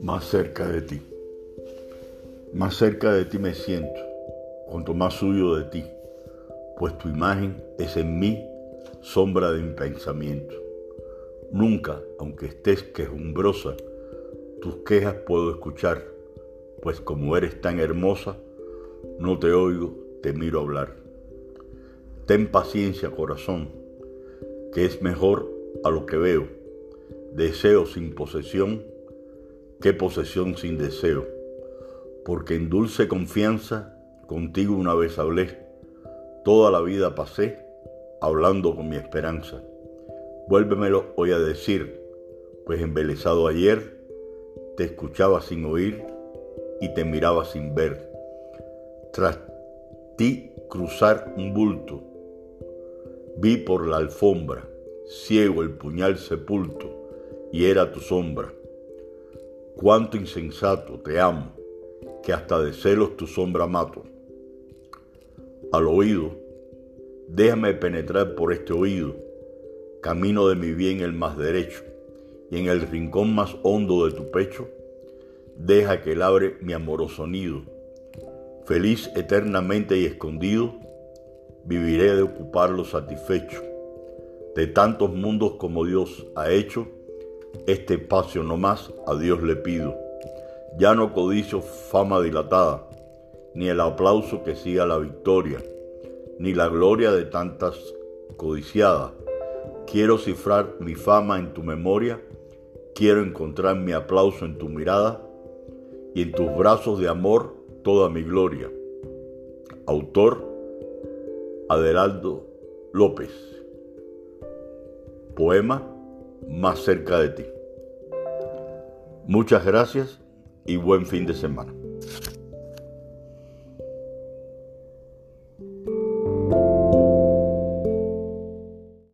Más cerca de ti. Más cerca de ti me siento, cuanto más huyo de ti, pues tu imagen es en mí sombra de mi pensamiento. Nunca, aunque estés quejumbrosa, tus quejas puedo escuchar, pues como eres tan hermosa, no te oigo, te miro hablar. Ten paciencia, corazón, que es mejor a lo que veo, deseo sin posesión que posesión sin deseo, porque en dulce confianza contigo una vez hablé, toda la vida pasé hablando con mi esperanza. Vuélvemelo hoy a decir, pues embelesado ayer te escuchaba sin oír y te miraba sin ver. Tras ti cruzar un bulto, vi por la alfombra, ciego el puñal sepulto, y era tu sombra. Cuánto insensato te amo, que hasta de celos tu sombra mato. Al oído, déjame penetrar por este oído, camino de mi bien el más derecho y en el rincón más hondo de tu pecho, deja que labre mi amoroso nido. Feliz eternamente y escondido, viviré de ocuparlo satisfecho. De tantos mundos como Dios ha hecho, este espacio no más a Dios le pido. Ya no codicio fama dilatada, ni el aplauso que siga la victoria, ni la gloria de tantas codiciadas. Quiero cifrar mi fama en tu memoria Quiero encontrar mi aplauso en tu mirada y en tus brazos de amor toda mi gloria. Autor Adelaldo López. Poema Más cerca de ti. Muchas gracias y buen fin de semana.